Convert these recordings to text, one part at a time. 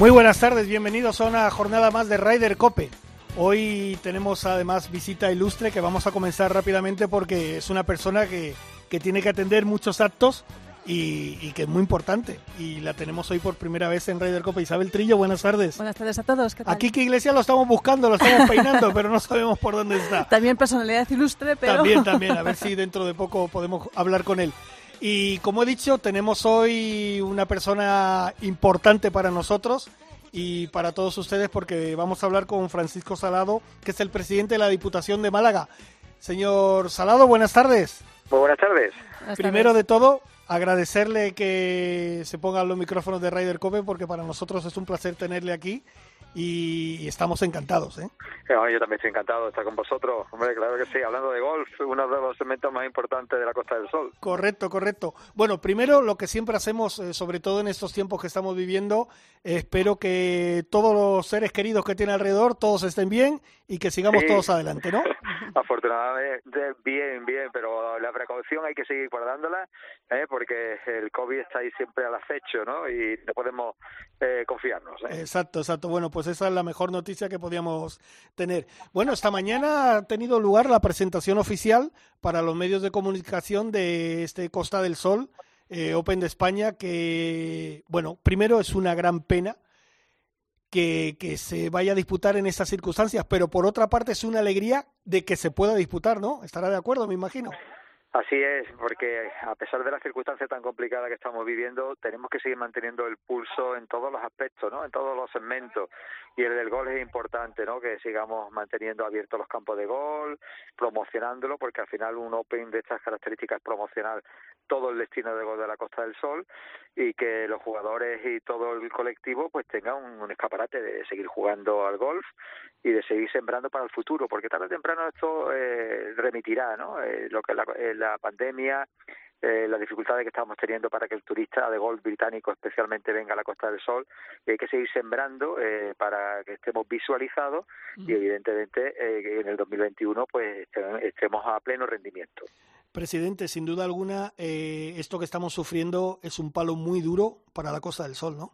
Muy buenas tardes, bienvenidos a una jornada más de Rider Cope. Hoy tenemos además visita ilustre que vamos a comenzar rápidamente porque es una persona que, que tiene que atender muchos actos y, que es muy importante. Y la tenemos hoy por primera vez en Raider Copa. Isabel Trillo, buenas tardes. Buenas tardes a todos. Aquí que Iglesia lo estamos buscando, lo estamos peinando, pero no sabemos por dónde está. También personalidad ilustre, pero... También, también, a ver si dentro de poco podemos hablar con él. Y como he dicho, tenemos hoy una persona importante para nosotros y para todos ustedes porque vamos a hablar con Francisco Salado, que es el presidente de la Diputación de Málaga. Señor Salado, buenas tardes. Muy buenas tardes. Primero de todo, agradecerle que se pongan los micrófonos de Ryder Cope porque para nosotros es un placer tenerle aquí y, estamos encantados. ¿eh? Yo también estoy encantado de estar con vosotros. Hombre, claro que sí, hablando de golf, uno de los segmentos más importantes de la Costa del Sol. Correcto, correcto. Bueno, primero lo que siempre hacemos, eh, sobre todo en estos tiempos que estamos viviendo, espero que todos los seres queridos que tiene alrededor, todos estén bien y que sigamos todos adelante, ¿no? Afortunadamente, bien, bien, pero la precaución hay que seguir guardándola, ¿eh? porque el COVID está ahí siempre al acecho, ¿no? Y no podemos eh, confiarnos. ¿eh? Exacto, exacto. Bueno, pues esa es la mejor noticia que podíamos tener. Bueno, esta mañana ha tenido lugar la presentación oficial para los medios de comunicación de este Costa del Sol eh, Open de España, que, bueno, primero es una gran pena que, que, se vaya a disputar en estas circunstancias, pero por otra parte es una alegría de que se pueda disputar, ¿no? Estará de acuerdo, me imagino. Así es, porque a pesar de la circunstancia tan complicada que estamos viviendo, tenemos que seguir manteniendo el pulso en todos los aspectos, ¿no? En todos los segmentos. Y el del gol es importante, ¿no? Que sigamos manteniendo abiertos los campos de gol, promocionándolo, porque al final un Open de estas características es promocionar todo el destino de gol de la Costa del Sol y que los jugadores y todo el colectivo pues tengan un, escaparate de seguir jugando al golf y de seguir sembrando para el futuro, porque tarde o temprano esto eh, remitirá, ¿no? Eh, lo que la, eh, la pandemia, eh, las dificultades que estamos teniendo para que el turista de golf británico especialmente venga a la Costa del Sol y hay que seguir sembrando eh, para que estemos visualizados y evidentemente eh, en el 2021 pues estemos a pleno rendimiento. Presidente, sin duda alguna, eh, esto que estamos sufriendo es un palo muy duro para la Costa del Sol, ¿no?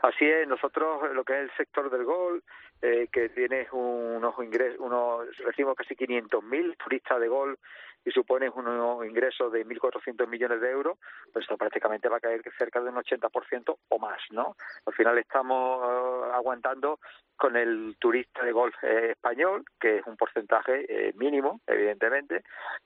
Así es, nosotros lo que es el sector del golf, eh, que tiene unos ingresos, unos, recibimos casi 500.000 turistas de golf y supone un ingreso de 1.400 millones de euros, pues esto prácticamente va a caer cerca de un 80% o más, ¿no? Al final estamos eh, aguantando con el turista de golf eh, español, que es un porcentaje eh, mínimo, evidentemente.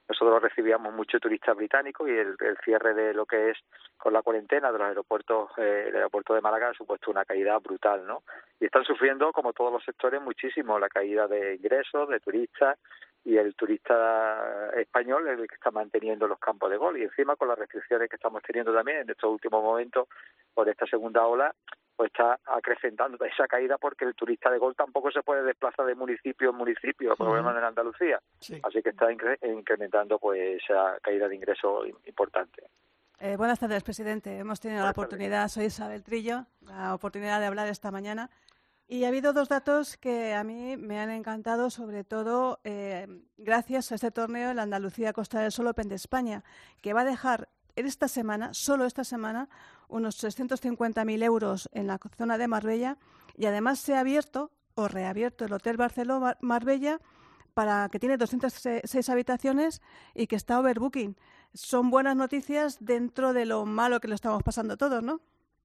Nosotros recibíamos mucho turista británico y el, cierre de lo que es con la cuarentena de los aeropuertos, el aeropuerto de Málaga ha supuesto una caída brutal, ¿no? Y están sufriendo, como todos los sectores, muchísimo la caída de ingresos, de turistas, y el turista español es el que está manteniendo los campos de gol y encima con las restricciones que estamos teniendo también en estos últimos momentos por esta segunda ola pues está acrecentando esa caída porque el turista de gol tampoco se puede desplazar de municipio en municipio, lo menos en Andalucía. Así que está incrementando pues esa caída de ingresos importante. Eh, buenas tardes, presidente. Hemos tenido la oportunidad, soy Isabel Trillo, la oportunidad de hablar esta mañana y ha habido dos datos que a mí me han encantado, sobre todo eh, gracias a este torneo, el Andalucía Costa del Sol Open de España, que va a dejar esta semana, solo esta semana, unos 350.000 euros en la zona de Marbella y además se ha abierto o reabierto el Hotel Barceló Marbella para que tiene 206 habitaciones y que está overbooking. Son buenas noticias dentro de lo malo que lo estamos pasando todos, ¿no?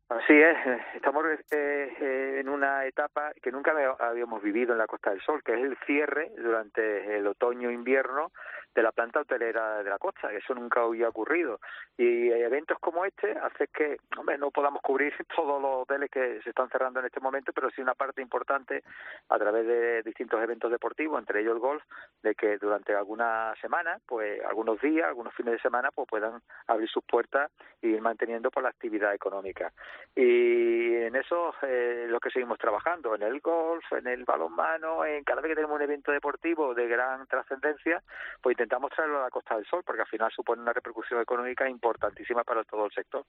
Así es, estamos eh, eh, en una etapa que nunca habíamos vivido en la Costa del Sol, que es el cierre durante el otoño-invierno de la planta hotelera de la costa. Eso nunca había ocurrido. Y eventos como este hacen que, hombre, no podamos cubrir todos los hoteles que se están cerrando en este momento, pero sí una parte importante a través de distintos eventos deportivos, entre ellos el golf, de que durante algunas semanas, pues algunos días, algunos fines de semana, pues puedan abrir sus puertas y ir manteniendo por la actividad económica. Y en eso eh, lo que seguimos trabajando, en el golf, en el balonmano, en cada vez que tenemos un evento deportivo de gran trascendencia, pues intentamos traerlo a la Costa del Sol, porque al final supone una repercusión económica importantísima para todo el sector.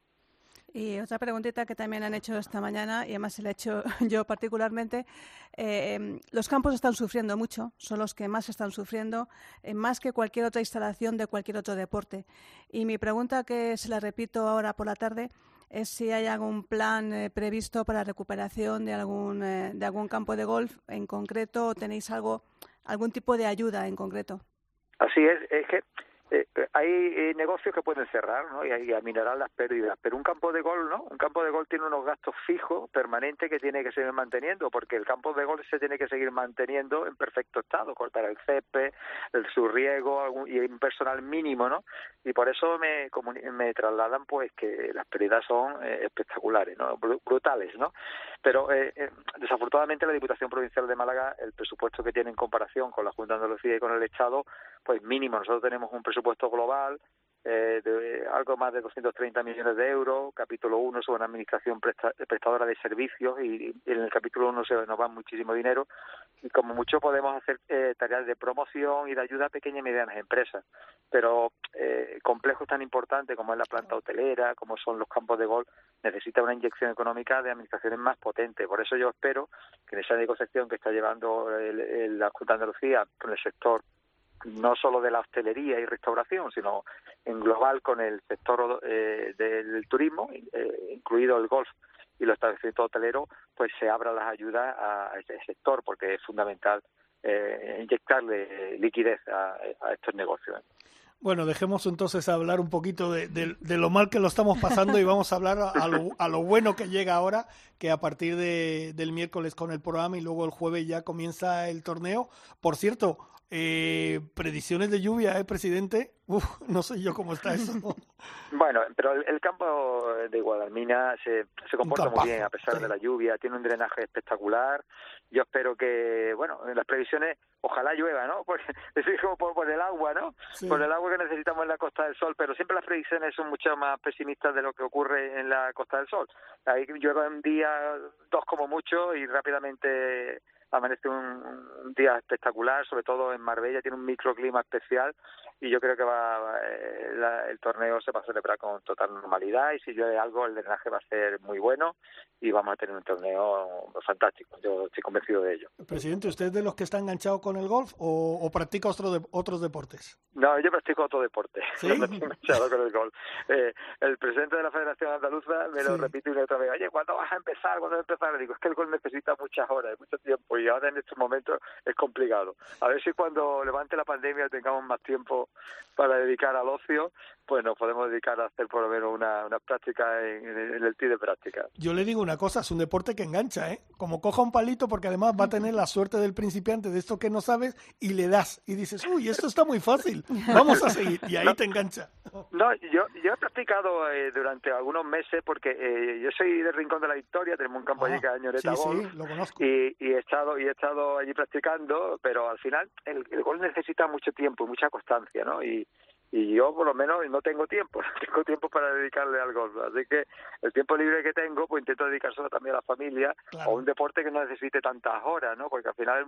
Y otra preguntita que también han hecho esta mañana, y además se la he hecho yo particularmente, eh, los campos están sufriendo mucho, son los que más están sufriendo, eh, más que cualquier otra instalación de cualquier otro deporte. Y mi pregunta, que se la repito ahora por la tarde, es si hay algún plan eh, previsto para recuperación de algún, de algún campo de golf en concreto o tenéis algo, algún tipo de ayuda en concreto. Así es, es que eh, hay eh, negocios que pueden cerrar ¿no? y, y aminorar las pérdidas, pero un campo de gol no, un campo de gol tiene unos gastos fijos permanentes que tiene que seguir manteniendo, porque el campo de gol se tiene que seguir manteniendo en perfecto estado, cortar el césped, el su riego y un personal mínimo, ¿no? Y por eso me, me trasladan pues que las pérdidas son eh, espectaculares, ¿no? brutales, ¿no? Pero eh, eh, desafortunadamente la Diputación Provincial de Málaga, el presupuesto que tiene en comparación con la Junta de Andalucía y con el Estado, pues mínimo. Nosotros tenemos un presupuesto global eh, de algo más de 230 millones de euros, capítulo 1 sobre una administración prestadora de servicios y, en el capítulo 1 se nos va muchísimo dinero. Y como mucho podemos hacer eh, tareas de promoción y de ayuda a pequeñas y medianas empresas, pero eh, complejos tan importantes como es la planta hotelera, como son los campos de golf, necesita una inyección económica de administraciones más potentes. Por eso yo espero que en esa negociación que está llevando la Junta de Andalucía con el sector no solo de la hostelería y restauración, sino en global con el sector eh, del turismo, eh, incluido el golf y los establecimientos hoteleros, pues se abra las ayudas a ese sector, porque es fundamental eh, inyectarle liquidez a, estos negocios. Bueno, dejemos entonces hablar un poquito de, lo mal que lo estamos pasando y vamos a hablar a, lo, a lo, bueno que llega ahora, que a partir de, del miércoles con el programa y luego el jueves ya comienza el torneo. Por cierto, eh, predicciones de lluvia, ¿eh, presidente? Uf, no sé yo cómo está eso. bueno, pero el, campo de Guadalmina se, se comporta muy bien a pesar de la lluvia, tiene un drenaje espectacular. Yo espero que, bueno, en las previsiones, ojalá llueva, ¿no? Porque, por, por el agua, ¿no? Por el agua que necesitamos en la Costa del Sol, pero siempre las previsiones son mucho más pesimistas de lo que ocurre en la Costa del Sol. Ahí llueva un día, dos como mucho, y rápidamente amanece un, día espectacular, sobre todo en Marbella, tiene un microclima especial y yo creo que va eh, el torneo se va a celebrar con total normalidad y si llueve algo el drenaje va a ser muy bueno y vamos a tener un torneo fantástico. Yo estoy convencido de ello. Presidente, ¿usted es de los que está enganchado con el golf o, practica otro otros deportes? No, yo practico otro deporte. ¿Sí? No estoy enganchado con el golf. Eh, el presidente de la Federación Andaluza me lo repite una otra vez. Oye, ¿cuándo vas a empezar? ¿Cuándo vas a empezar? Le digo, es que el golf necesita muchas horas, mucho tiempo y ahora en estos momentos es complicado. A ver si cuando levante la pandemia tengamos más tiempo para dedicar al ocio, pues nos podemos dedicar a hacer por lo menos una, una práctica en, el TI de práctica. Yo le digo una cosa, es un deporte que engancha, ¿eh? Como coja un palito, porque además va a tener la suerte del principiante de esto que no sabes, y le das, y dices, uy, esto está muy fácil, vamos a seguir, y ahí te engancha. No, yo, yo he practicado eh, durante algunos meses, porque eh, yo soy del Rincón de la Victoria, tenemos un campo allí ah, que es Añoreta sí, sí, lo conozco. Y, y, he estado, y he estado allí practicando, pero al final el, el gol necesita mucho tiempo, mucha constancia, ¿no? Y, y yo por lo menos no tengo tiempo, no tengo tiempo para dedicarle al golf, así que el tiempo libre que tengo pues intento dedicárselo también a la familia o un deporte que no necesite tantas horas, ¿no? Porque al final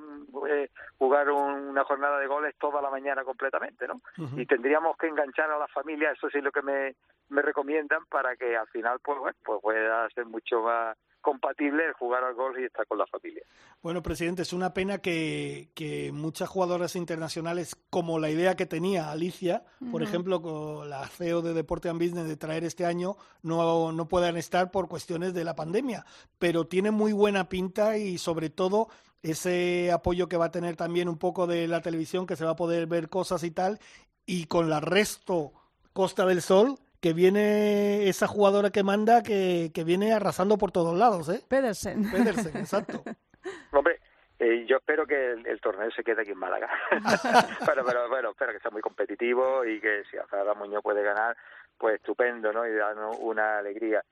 eh, jugar una jornada de golf es toda la mañana completamente, ¿no? Y tendríamos que enganchar a la familia, eso sí es lo que me, me recomiendan para que al final pues, bueno, pues pueda ser mucho más compatible jugar al golf y estar con la familia. Bueno, presidente, es una pena que, muchas jugadoras internacionales, como la idea que tenía Alicia, por ejemplo, con la CEO de Deporte and Business de traer este año, no, no puedan estar por cuestiones de la pandemia. Pero tiene muy buena pinta y sobre todo ese apoyo que va a tener también un poco de la televisión, que se va a poder ver cosas y tal, y con la resto Costa del Sol, que viene esa jugadora que manda que, que viene arrasando por todos lados, ¿eh? Pedersen. Pedersen, exacto. Hombre, eh, yo espero que el, torneo se quede aquí en Málaga. pero, pero bueno, espero que sea muy competitivo y que si Azara Muñoz puede ganar, pues estupendo, ¿no? Y darnos una alegría.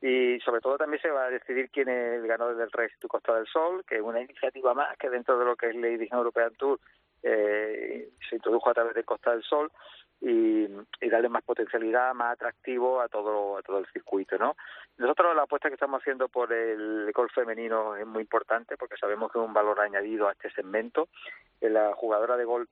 Y sobre todo también se va a decidir quién es el ganador del Race to Costa del Sol, que es una iniciativa más que dentro de lo que es la edición European Tour eh, se introdujo a través de Costa del Sol y, darle más potencialidad, más atractivo a todo a todo el circuito, ¿no? Nosotros la apuesta que estamos haciendo por el golf femenino es muy importante porque sabemos que es un valor añadido a este segmento. La jugadora de golf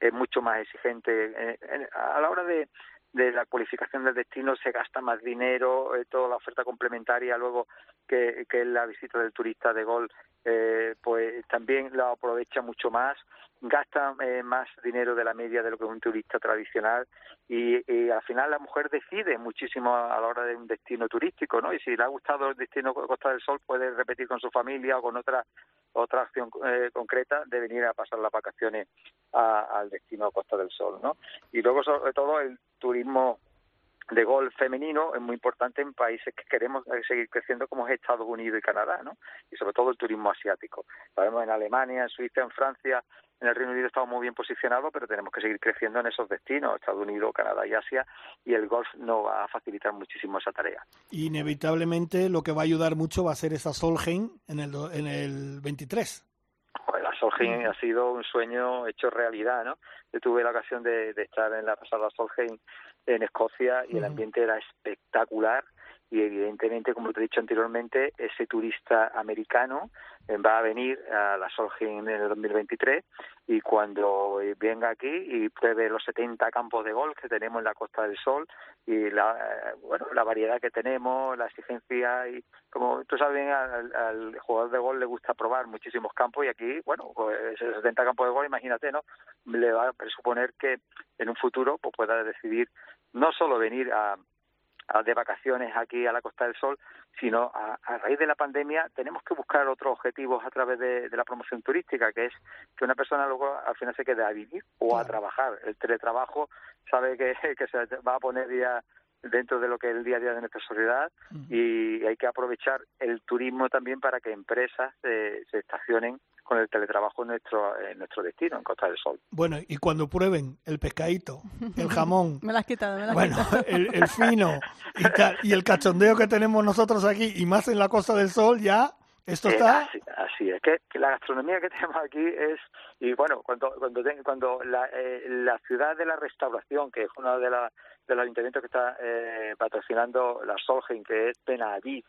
es mucho más exigente eh, a la hora de de la cualificación del destino se gasta más dinero, eh, toda la oferta complementaria luego que, que la visita del turista de gol, eh, pues también la aprovecha mucho más, gasta eh, más dinero de la media de lo que un turista tradicional y, y, al final la mujer decide muchísimo a la hora de un destino turístico, ¿no? Y si le ha gustado el destino Costa del Sol puede repetir con su familia o con otra otra acción eh, concreta de venir a pasar las vacaciones al destino Costa del Sol, ¿no? Y luego sobre todo el turismo de golf femenino es muy importante en países que queremos seguir creciendo como es Estados Unidos y Canadá, ¿no? Y sobre todo el turismo asiático. Sabemos en Alemania, en Suiza, en Francia, en el Reino Unido estamos muy bien posicionados, pero tenemos que seguir creciendo en esos destinos, Estados Unidos, Canadá y Asia, y el golf nos va a facilitar muchísimo esa tarea. Inevitablemente lo que va a ayudar mucho va a ser esa Solheim en el, en el 23. Pues la Solheim ha sido un sueño hecho realidad, ¿no? Yo tuve la ocasión de, estar en la pasada Solheim en Escocia y el ambiente era espectacular y evidentemente, como te he dicho anteriormente, ese turista americano eh, va a venir a la Solheim en el 2023 y cuando eh, venga aquí y pruebe los 70 campos de golf que tenemos en la Costa del Sol y la eh, bueno la variedad que tenemos, la exigencia y como tú sabes al, jugador de golf le gusta probar muchísimos campos y aquí bueno pues esos 70 campos de golf imagínate no le va a presuponer que en un futuro pues pueda decidir no solo venir a de vacaciones aquí a la Costa del Sol, sino a, raíz de la pandemia tenemos que buscar otros objetivos a través de, la promoción turística, que es que una persona luego al final se quede a vivir o a trabajar. El teletrabajo sabe que, que se va a poner ya dentro de lo que es el día a día de nuestra sociedad y hay que aprovechar el turismo también para que empresas se estacionen con el teletrabajo en nuestro, en nuestro destino, en Costa del Sol. Bueno, y cuando prueben el pescadito, el jamón, me lo has quitado, me lo has bueno, El, fino y, el cachondeo que tenemos nosotros aquí y más en la Costa del Sol, ya esto está... así, es, que, la gastronomía que tenemos aquí es, y bueno, cuando cuando cuando la, eh, la ciudad de la restauración, que es uno de, la, de los ayuntamientos que está eh, patrocinando la Solheim, que es Benaviz,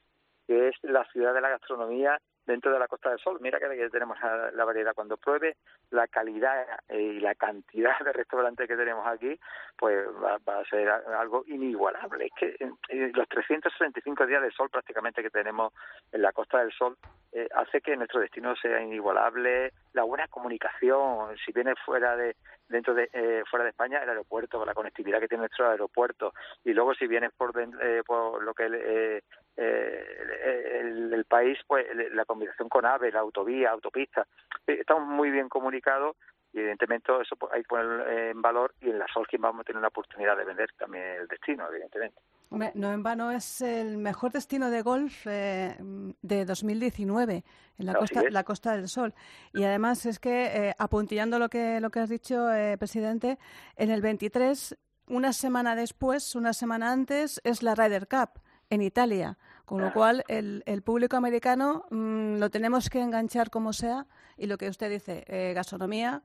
que es la ciudad de la gastronomía dentro de la Costa del Sol. Mira que tenemos la variedad. Cuando pruebe la calidad eh, y la cantidad de restaurantes que tenemos aquí, pues va, a ser algo inigualable. Es que eh, los 365 días de sol prácticamente que tenemos en la Costa del Sol eh, hace que nuestro destino sea inigualable. La buena comunicación, si viene fuera de dentro de fuera de España, el aeropuerto, la conectividad que tiene nuestro aeropuerto, y luego si vienes por, por lo que eh, el, el, país, pues la combinación con AVE, la autovía, autopista, eh, estamos muy bien comunicados y evidentemente eso pues, hay que poner en valor y en la Solheim vamos a tener una oportunidad de vender también el destino, evidentemente. no en vano es el mejor destino de golf eh, de 2019 en la costa, la Costa del Sol. Y además es que, eh, apuntillando lo que, lo que has dicho, eh, presidente, en el 23, una semana después, una semana antes, es la Ryder Cup en Italia. Con lo cual, el, el público americano mm, lo tenemos que enganchar como sea. Y lo que usted dice, eh, gastronomía,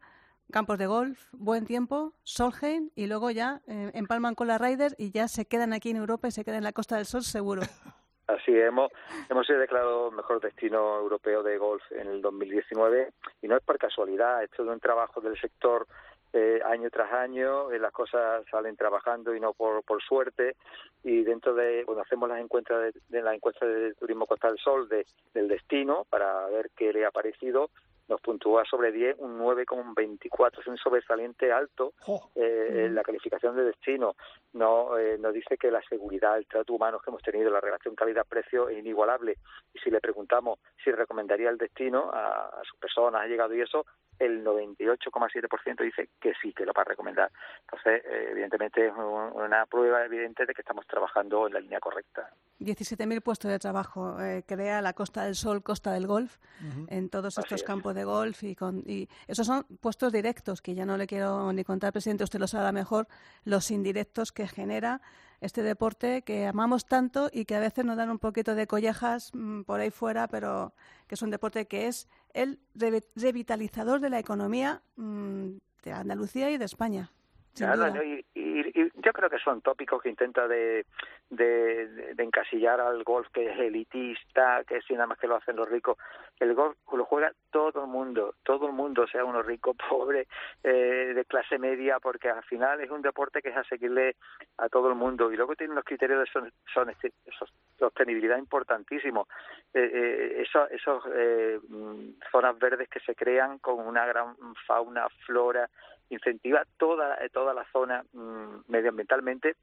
campos de golf, buen tiempo, Solheim, y luego ya eh, empalman con la Ryder y ya se quedan aquí en Europa y se quedan en la Costa del Sol seguro. Así hemos hemos sido declarado mejor destino europeo de golf en el 2019 y no es por casualidad, esto es un trabajo del sector eh, año tras año, eh, las cosas salen trabajando y no por, por suerte. Y dentro de, cuando hacemos las encuestas de, la encuesta de Turismo Costa del Sol de, del destino para ver qué le ha parecido, nos puntúa sobre 10 un 9,24, es un sobresaliente alto eh, en la calificación de destino. No, eh, nos dice que la seguridad, el trato humano que hemos tenido, la relación calidad-precio es inigualable. Y si le preguntamos si recomendaría el destino a, a sus personas, ha llegado y eso, el 98,7% dice que sí, que lo va a recomendar. Entonces, eh, evidentemente, es una prueba evidente de que estamos trabajando en la línea correcta. 17.000 puestos de trabajo eh, crea la Costa del Sol, Costa del Golf, en todos estos campos de golf. Y, con, y esos son puestos directos, que ya no le quiero ni contar, presidente, usted lo sabe mejor, los indirectos que genera este deporte que amamos tanto y que a veces nos dan un poquito de collejas mm, por ahí fuera, pero que es un deporte que es el revitalizador de la economía mm, de Andalucía y de España. Y, y, yo creo que son tópicos que intenta de, de, encasillar al golf que es elitista, que si nada más que lo hacen los ricos. El golf lo juega todo el mundo, todo el mundo, sea uno rico, pobre, eh, de clase media, porque al final es un deporte que es asequible a todo el mundo. Y luego tiene unos criterios de son, son este, sostenibilidad importantísimos. Eh, eh, esos, esos eh, mm, zonas verdes que se crean con una gran fauna, flora, incentiva toda, toda la zona mm, medioambientalmente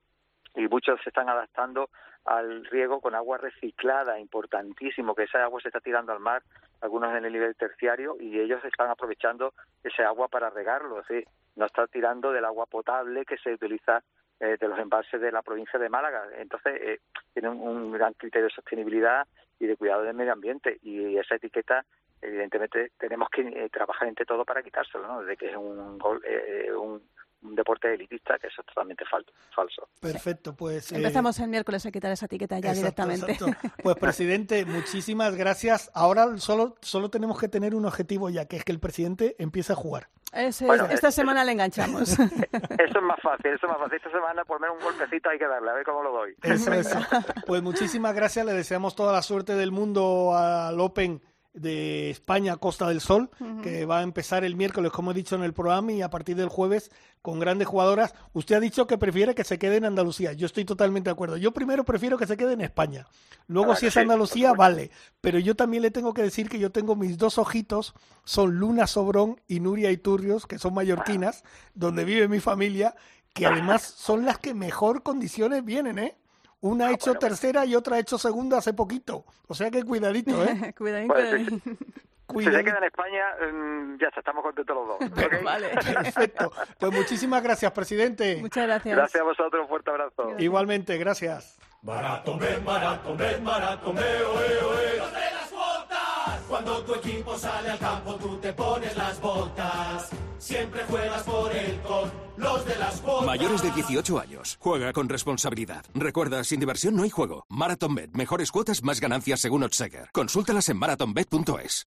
y muchos se están adaptando al riego con agua reciclada, importantísimo, que esa agua se está tirando al mar, algunos en el nivel terciario, y ellos están aprovechando ese agua para regarlo, es no está tirando del agua potable que se utiliza eh, de los embalses de la provincia de Málaga. Entonces, eh, un gran criterio de sostenibilidad y de cuidado del medio ambiente, y esa etiqueta evidentemente tenemos que eh, trabajar entre todo para quitárselo, ¿no? De que es un, eh, un, deporte elitista, que eso es totalmente falso. Perfecto, pues... Eh, Empezamos el miércoles a quitar esa etiqueta ya directamente. Pues, presidente, muchísimas gracias. Ahora solo, solo tenemos que tener un objetivo ya, que es que el presidente empiece a jugar. esta semana le enganchamos. Eso es más fácil, eso es más fácil. Esta semana por menos un golpecito hay que darle, a ver cómo lo doy. Eso, eso. Pues muchísimas gracias, le deseamos toda la suerte del mundo al Open de España Costa del Sol, que va a empezar el miércoles, como he dicho en el programa, y a partir del jueves con grandes jugadoras. Usted ha dicho que prefiere que se quede en Andalucía. Yo estoy totalmente de acuerdo. Yo primero prefiero que se quede en España. Luego, si es Andalucía, vale. Pero yo también le tengo que decir que yo tengo mis dos ojitos, son Luna Sobrón y Nuria Iturrios, que son mallorquinas, donde vive mi familia, que además son las que mejor condiciones vienen, ¿eh? Una ha hecho tercera y otra ha hecho segunda hace poquito. O sea que cuidadito, ¿eh? cuidadito, Si se queda en España, mm, ya está, estamos contentos los dos. Vale, perfecto. Pues muchísimas gracias, presidente. Muchas gracias. Gracias a vosotros, un fuerte abrazo. Igualmente, gracias. Maratón, maratón, maratón, oe, oe. las botas! Cuando tu equipo sale al campo, tú te pones las botas. Siempre juegas por el con los de las botas. Mayores de 18 años. Juega con responsabilidad. Recuerda, sin diversión no hay juego. MarathonBet. Mejores cuotas, más ganancias según Otsaker. Consúltalas en marathonbet.es.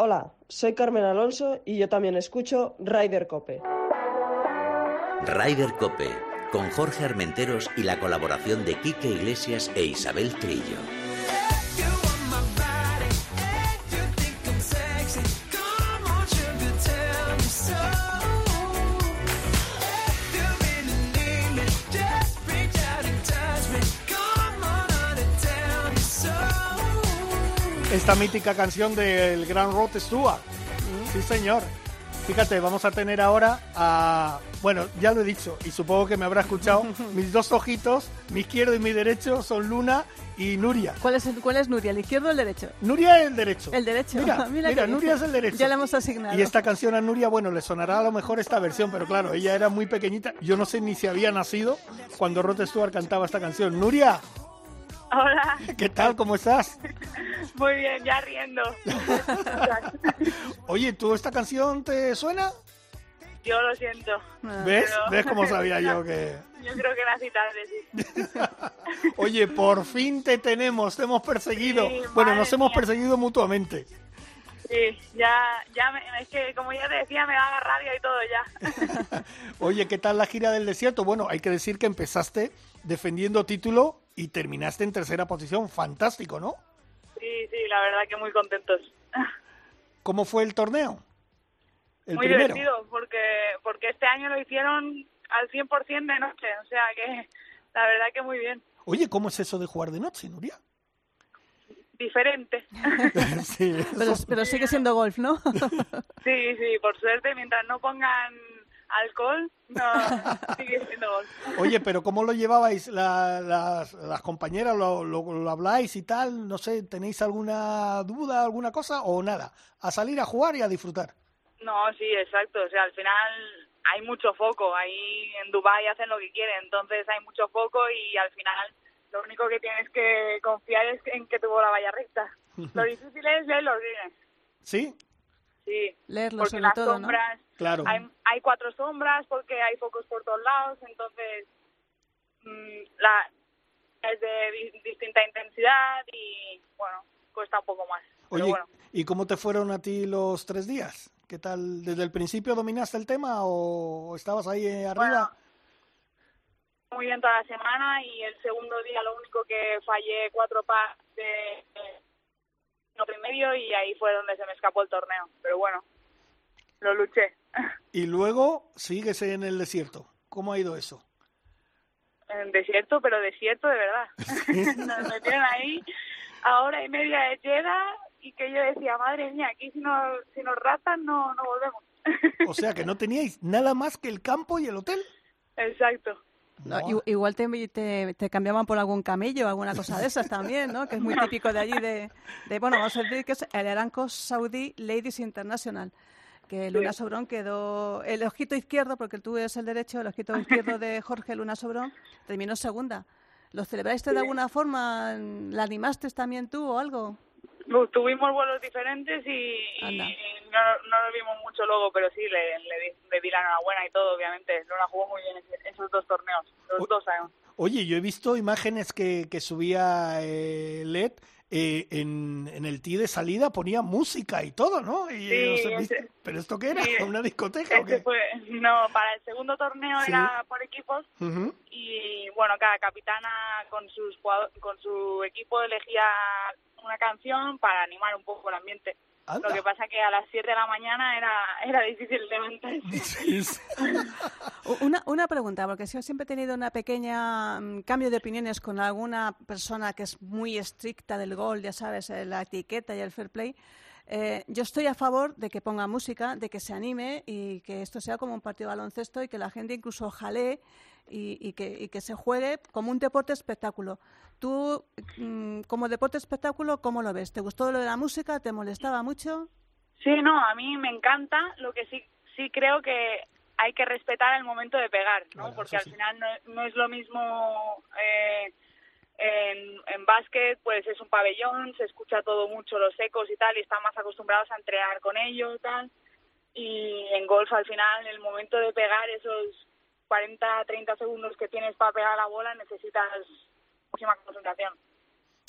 Hola, soy Carmen Alonso y yo también escucho Ryder Cope. Ryder Cope, con Jorge Armenteros y la colaboración de Quique Iglesias e Isabel Trillo. Esta mítica canción del gran Rod Stewart. Sí, señor. Fíjate, vamos a tener ahora a. Bueno, ya lo he dicho y supongo que me habrá escuchado. mis dos ojitos, mi izquierdo y mi derecho, son Luna y Nuria. ¿Cuál es, cuál es Nuria, el izquierdo o el derecho? Nuria es el derecho. El derecho. Mira, mira, Nuria es el derecho. Ya le hemos asignado. Y esta canción a Nuria, bueno, le sonará a lo mejor esta versión, pero claro, ella era muy pequeñita. Yo no sé ni si había nacido cuando Rod Stewart cantaba esta canción. Nuria, Hola. ¿Qué tal? ¿Cómo estás? Muy bien, ya riendo. Oye, ¿tú esta canción te suena? Yo lo siento. ¿Ves? ¿Ves cómo sabía yo que...? Yo creo que nací tarde, sí. Oye, por fin te tenemos, te hemos perseguido. bueno, nos hemos perseguido mutuamente. Sí, ya, ya es que como ya te decía, me da rabia y todo ya. Oye, ¿qué tal la gira del desierto? Bueno, hay que decir que empezaste defendiendo título y terminaste en tercera posición. Fantástico, ¿no? Sí, sí, la verdad que muy contentos. ¿Cómo fue el torneo? muy divertido, porque, porque este año lo hicieron al 100% de noche, o sea que la verdad que muy bien. Oye, ¿cómo es eso de jugar de noche, Nuria? Diferente. sí, pero, pero sigue siendo golf, ¿no? sí, sí, por suerte, mientras no pongan alcohol, no, sigue siendo golf. Oye, pero ¿cómo lo llevabais las, las compañeras? ¿lo, lo, habláis y tal? No sé, ¿tenéis alguna duda, alguna cosa o nada? A salir a jugar y a disfrutar. No, sí, exacto. O sea, al final hay mucho foco. Ahí en Dubai hacen lo que quieren, entonces hay mucho foco y al final lo único que tienes que confiar es en que tuvo la valla recta. Lo difícil es leer los greens. ¿Sí? Sí. Leerlos porque las sombras, Claro. Hay, hay cuatro sombras porque hay focos por todos lados, entonces mm, la es de distinta intensidad y bueno, cuesta un poco más. Oye, ¿y cómo te fueron a ti los tres días? ¿Qué tal? ¿Desde el principio dominaste el tema o estabas ahí arriba? muy bien toda la semana y el segundo día lo único que fallé cuatro pas de no medio y ahí fue donde se me escapó el torneo. Pero bueno, lo luché. Y luego sigues en el desierto. ¿Cómo ha ido eso? En desierto, pero desierto de verdad. Nos metieron ahí a hora y media de llega y que yo decía, madre mía, aquí si nos, si nos ratan no, no volvemos. O sea que no teníais nada más que el campo y el hotel. Exacto. No, igual te, te, te, cambiaban por algún camello, alguna cosa de esas también, ¿no? Que es muy típico de allí, de, de bueno, vamos a decir que es el Aramco Saudi Ladies International que Luna Sobrón quedó el ojito izquierdo, porque tú eres el derecho, el ojito izquierdo de Jorge Luna Sobrón terminó segunda. ¿Lo celebraste de alguna forma? ¿La animaste también tú o algo? Tuvimos vuelos diferentes y, no, no nos vimos mucho luego, pero sí, le, le, di, la enhorabuena y todo, obviamente. Luna jugó muy bien en esos dos torneos, los dos años. Oye, yo he visto imágenes que, que subía eh, LED eh, en, en, el tee de salida ponía música y todo, ¿no? Y, sí, ¿Pero esto qué era? ¿Una discoteca no, para el segundo torneo era por equipos y bueno, cada capitana con, sus, con su equipo elegía una canción para animar un poco el ambiente. Lo que pasa que a las 7 de la mañana era, era difícil levantarse. una, una pregunta, porque yo siempre he tenido una pequeña mm, cambio de opiniones con alguna persona que es muy estricta del gol, ya sabes, eh, la etiqueta y el fair play. Eh, yo estoy a favor de que ponga música, de que se anime y que esto sea como un partido de baloncesto y que la gente incluso jalee y, que, que, se juegue como un deporte espectáculo. Tú, mm, como deporte espectáculo, ¿cómo lo ves? ¿Te gustó lo de la música? ¿Te molestaba mucho? Sí, no, a mí me encanta. Lo que sí, sí creo que hay que respetar el momento de pegar, ¿no? Porque al final no, es lo mismo eh, en, en básquet, pues es un pabellón, se escucha todo mucho, los ecos y tal, y están más acostumbrados a entrenar con ellos y tal. Y en golf al final, en el momento de pegar esos 40, 30 segundos que tienes para pegar la bola, necesitas muchísima concentración.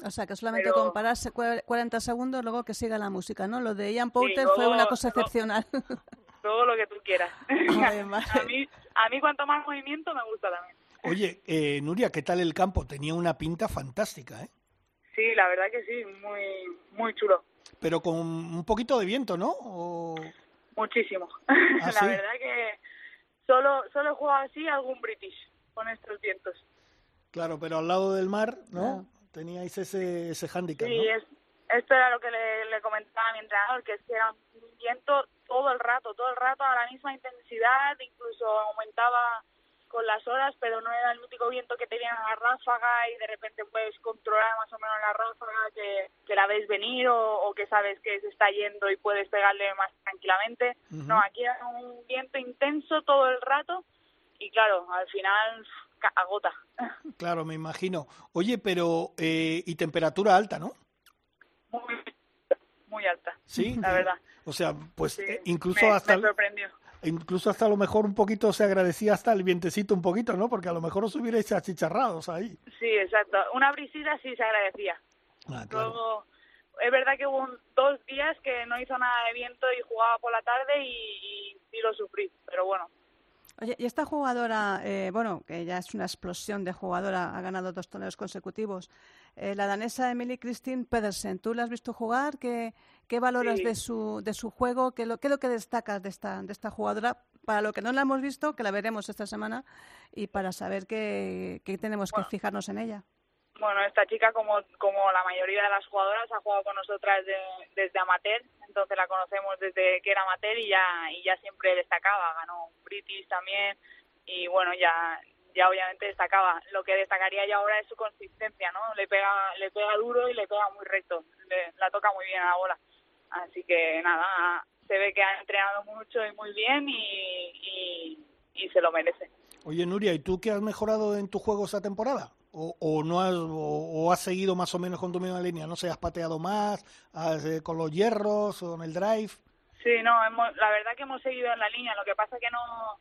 O sea, que solamente con pararse 40 segundos, luego que siga la música, ¿no? Lo de Ian Poulter fue una cosa excepcional. Todo lo que tú quieras. a, mí, a mí cuanto más movimiento me gusta también. Oye, eh, Nuria, ¿qué tal el campo? Tenía una pinta fantástica, ¿eh? Sí, la verdad que sí, muy, muy chulo. Pero con un poquito de viento, ¿no? Muchísimo. ¿Ah, la verdad que Solo, solo jugado así algún British con estos vientos. Claro, pero al lado del mar, ¿no? Teníais ese, ese hándicap, Sí, esto era lo que le, comentaba a mi entrenador, que es que era un viento todo el rato, todo el rato a la misma intensidad, incluso aumentaba con las horas, pero no era el mítico viento que te viene a la ráfaga y de repente puedes controlar más o menos la ráfaga que, que la ves venir o, que sabes que se está yendo y puedes pegarle más tranquilamente. No, aquí era un viento intenso todo el rato y claro, al final agota. Claro, me imagino. Oye, pero eh, y temperatura alta, ¿no? Muy, muy alta. Sí, la verdad. O sea, pues eh, incluso hasta me sorprendió incluso hasta a lo mejor un poquito se agradecía hasta el vientecito un poquito, ¿no? Porque a lo mejor os hubierais achicharrados ahí. Sí, exacto. Una brisita sí se agradecía. Ah, Luego, es verdad que hubo dos días que no hizo nada de viento y jugaba por la tarde y, y, lo sufrí, pero bueno. Oye, y esta jugadora, eh, bueno, que ya es una explosión de jugadora, ha ganado dos torneos consecutivos, eh, la danesa Emily Christine Pedersen, ¿tú la has visto jugar? ¿Qué, qué valoras de, su, de su juego? ¿Qué, lo, ¿Qué es lo que destacas de esta, de esta jugadora? Para lo que no la hemos visto, que la veremos esta semana, y para saber qué, qué tenemos que fijarnos en ella. Bueno, esta chica, como, como la mayoría de las jugadoras, ha jugado con nosotras desde amateur, entonces la conocemos desde que era amateur y ya, y ya siempre destacaba. Ganó un British también, y bueno, ya ya obviamente destacaba. Lo que destacaría ya ahora es su consistencia, ¿no? Le pega, le pega duro y le pega muy recto, la toca muy bien a la bola. Así que nada, se ve que ha entrenado mucho y muy bien y, y, se lo merece. Oye, Nuria, ¿y tú qué has mejorado en tu juego esa temporada? ¿O, o no has, o, has seguido más o menos con tu misma línea? ¿No sé, has pateado más eh, con los hierros o en el drive? Sí, no, la verdad que hemos seguido en la línea. Lo que pasa que no,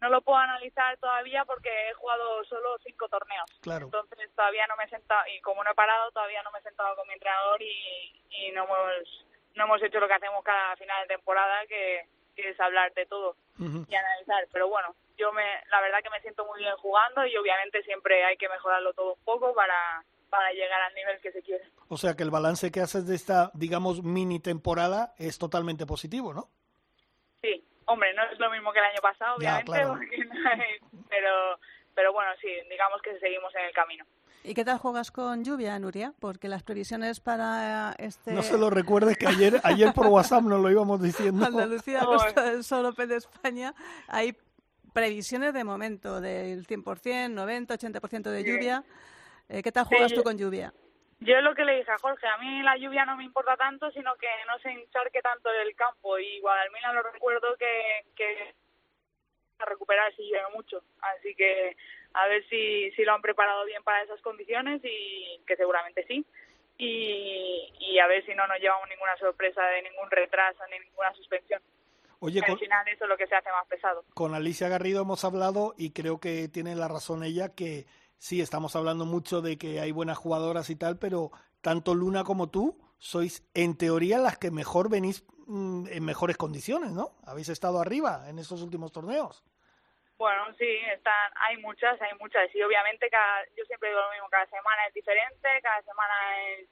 no lo puedo analizar todavía porque he jugado solo cinco torneos. Claro. Entonces todavía no me he sentado, y como no he parado, todavía no me he sentado con mi entrenador y, y no, hemos, no hemos hecho lo que hacemos cada final de temporada, que, es hablar de todo y analizar. Pero bueno, yo me, la verdad que me siento muy bien jugando y obviamente siempre hay que mejorarlo todo un poco para, para llegar al nivel que se quiere. O sea que el balance que haces de esta, digamos, mini temporada es totalmente positivo, ¿no? Sí, hombre, no es lo mismo que el año pasado, obviamente, pero, pero bueno, sí, digamos que seguimos en el camino. ¿Y qué tal juegas con lluvia, Nuria? Porque las previsiones para este... No se lo recuerdes que ayer, ayer por WhatsApp nos lo íbamos diciendo. Andalucía, Costa del Sol Open de España, hay previsiones de momento del 100%, 90, 80% de lluvia. Eh, ¿Qué tal juegas tú con lluvia? Yo es lo que le dije a Jorge, a mí la lluvia no me importa tanto, sino que no se encharque tanto el campo. Y Guadalmina lo recuerdo que, que a recuperar si llueve mucho. Así que a ver si, si lo han preparado bien para esas condiciones y que seguramente sí. Y, y a ver si no nos llevamos ninguna sorpresa de ningún retraso ni ninguna suspensión. Oye, al final eso es lo que se hace más pesado. Con Alicia Garrido hemos hablado y creo que tiene la razón ella que sí, estamos hablando mucho de que hay buenas jugadoras y tal, pero tanto Luna como tú sois en teoría las que mejor venís mm, en mejores condiciones, ¿no? Habéis estado arriba en estos últimos torneos. Bueno, sí, están, hay muchas, hay muchas. Y obviamente cada, yo siempre digo lo mismo, cada semana es diferente, cada semana es,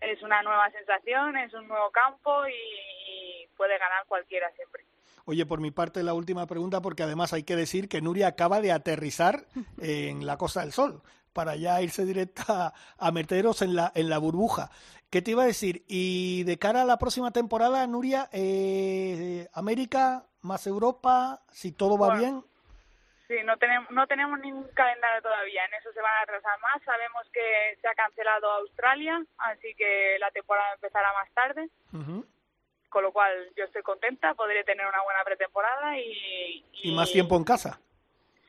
es una nueva sensación, es un nuevo campo y, puede ganar cualquiera siempre. Oye, por mi parte la última pregunta, porque además hay que decir que Nuria acaba de aterrizar en la Costa del Sol para ya irse directa a meteros en la, en la burbuja. ¿Qué te iba a decir? Y de cara a la próxima temporada, Nuria, eh, América más Europa, si todo va bien. Sí, no tenemos, no tenemos ningún calendario todavía, en eso se van a atrasar más. Sabemos que se ha cancelado Australia, así que la temporada empezará más tarde. Con lo cual yo estoy contenta, podré tener una buena pretemporada y, y... más tiempo en casa?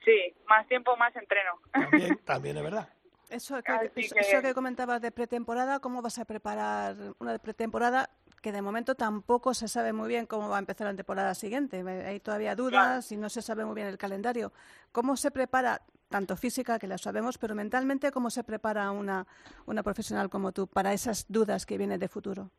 Sí, más tiempo, más entreno. También, también es verdad. Eso que, eso que comentabas de pretemporada, ¿cómo vas a preparar una pretemporada que de momento tampoco se sabe muy bien cómo va a empezar la temporada siguiente. Hay todavía dudas y no se sabe muy bien el calendario. ¿Cómo se prepara, tanto física, que la sabemos, pero mentalmente, cómo se prepara una, una profesional como tú para esas dudas que vienen de futuro?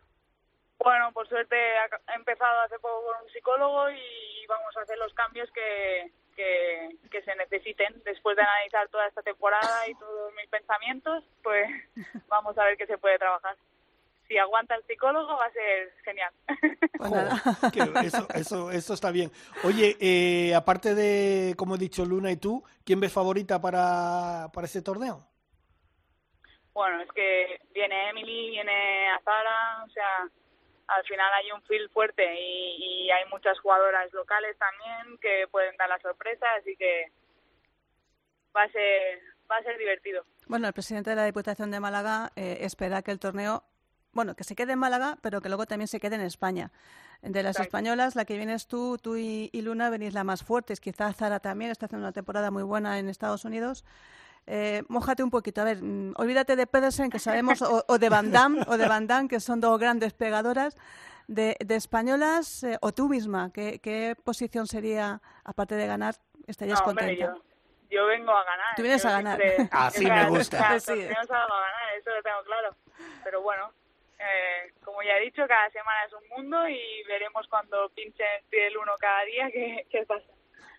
Bueno, por suerte he empezado hace poco con un psicólogo y vamos a hacer los cambios que, que, que, se necesiten. Después de analizar toda esta temporada y todos mis pensamientos, pues vamos a ver qué se puede trabajar si aguanta el psicólogo va a ser genial. Pues eso, eso, eso está bien. Oye, eh, aparte de, como he dicho, Luna y tú, ¿quién ves favorita para, para ese torneo? Bueno, es que viene Emily, viene Azara, o sea, al final hay un feel fuerte y, y, hay muchas jugadoras locales también que pueden dar la sorpresa, así que va a ser va a ser divertido. Bueno, el presidente de la Diputación de Málaga eh, espera que el torneo bueno, que se quede en Málaga, pero que luego también se quede en España. De las españolas, la que vienes tú, tú y, Luna, venís la más fuertes. Quizás Zara también está haciendo una temporada muy buena en Estados Unidos. Eh, mójate un poquito. A ver, mm, olvídate de Pedersen, que sabemos, o, de Van Damme, o de Van Damme, que son dos grandes pegadoras. De, españolas, eh, o tú misma, ¿qué, posición sería, aparte de ganar, estarías contenta? yo, vengo a ganar. Tú vienes a ganar. Así me gusta. Sí. a ganar, eso lo tengo claro. Pero bueno, eh, como ya he dicho, cada semana es un mundo y veremos cuando pinche el uno cada día qué, pasa.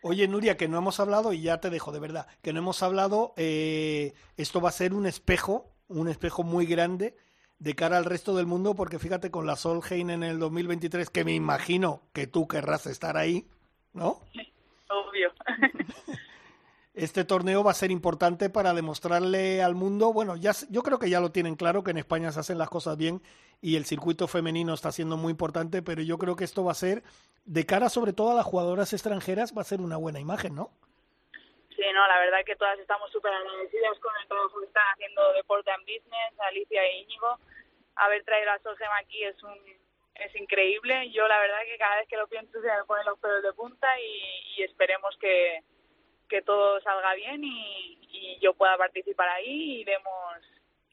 Oye, Nuria, que no hemos hablado, y ya te dejo, de verdad, que no hemos hablado, eh, esto va a ser un espejo, un espejo muy grande de cara al resto del mundo, porque fíjate, con la Solheim en el 2023, que me imagino que tú querrás estar ahí, ¿no? Obvio. este torneo va a ser importante para demostrarle al mundo, bueno, ya yo creo que ya lo tienen claro que en España se hacen las cosas bien y el circuito femenino está siendo muy importante, pero yo creo que esto va a ser de cara sobre todo a las jugadoras extranjeras va a ser una buena imagen, ¿no? Sí, no, la verdad que todas estamos súper agradecidas con el trabajo que están haciendo Deporte and Business, Alicia e Íñigo. Haber traído a Solgem aquí es un es increíble. Yo la verdad que cada vez que lo pienso se me ponen los pelos de punta y esperemos que, que todo salga bien y, yo pueda participar ahí y demos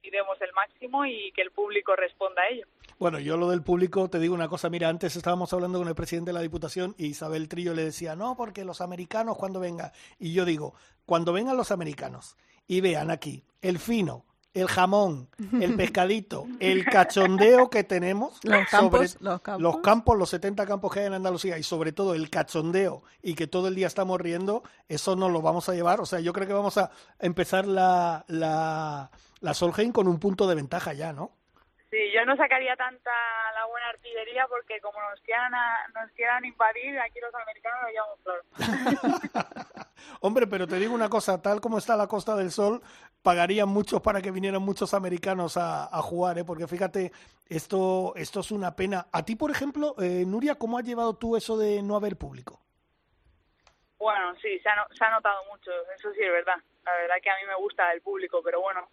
y demos el máximo y que el público responda a ello. Bueno, yo lo del público, te digo una cosa, mira, antes estábamos hablando con el presidente de la Diputación y Isabel Trillo le decía, no, porque los americanos cuando vengan, y yo digo, cuando vengan los americanos y vean aquí el fino, el jamón, el pescadito, el cachondeo que tenemos, Los sobre campos, los campos. los campos, los 70 campos que hay en Andalucía y sobre todo el cachondeo y que todo el día estamos riendo, eso nos lo vamos a llevar. O sea, yo creo que vamos a empezar la, la, la Solheim con un punto de ventaja ya, ¿no? Sí, yo no sacaría tanta la buena artillería porque como nos quieran, a- nos quieran invadir, aquí los americanos lo llevamos claro. Hombre, pero te digo una cosa, tal como está la Costa del Sol, pagarían muchos para que vinieran muchos americanos a, jugar, ¿eh? porque fíjate, esto, esto es una pena. A ti, por ejemplo, eh, Nuria, ¿cómo has llevado tú eso de no haber público? Bueno, sí, se ha, no- se ha notado mucho, eso sí es verdad. La verdad que a mí me gusta el público, pero bueno,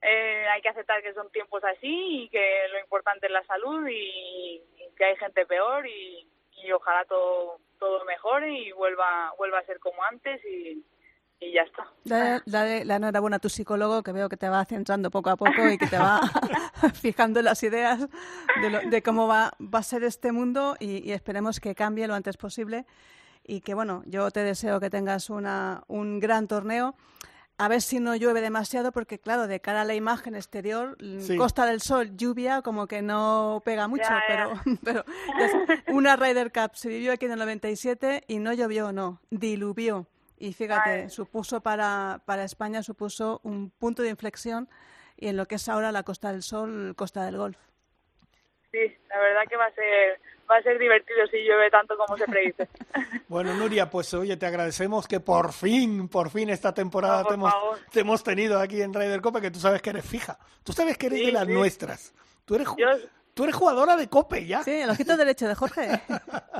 eh, hay que aceptar que son tiempos así y que lo importante es la salud y, y que hay gente peor y, y ojalá todo todo mejore y vuelva vuelva a ser como antes y, y ya está. Dale, dale la enhorabuena a tu psicólogo, que veo que te va centrando poco a poco y que te va fijando las ideas de, lo- de cómo va, va a ser este mundo y, y esperemos que cambie lo antes posible. Y que, bueno, yo te deseo que tengas una, un gran torneo. A ver si no llueve demasiado, porque, claro, de cara a la imagen exterior, Sí. Costa del Sol, lluvia, como que no pega mucho, Ya, pero, ya. pero una Ryder Cup se vivió aquí en el 97 y no llovió, no, diluvió. Y fíjate, Ay. supuso para, para España, supuso un punto de inflexión y en lo que es ahora la Costa del Sol, Costa del Golf. Sí, la verdad que va a ser va a ser divertido si llueve tanto como se predice. Bueno, Nuria, pues oye, te agradecemos que por fin, por fin esta temporada No, te, hemos, te hemos tenido aquí en Ryder Cope, que tú sabes que eres fija. Tú sabes que eres Sí, de las sí. nuestras. Tú eres, Yo- tú eres jugadora de Cope ya. Sí, el ojito derecho de Jorge.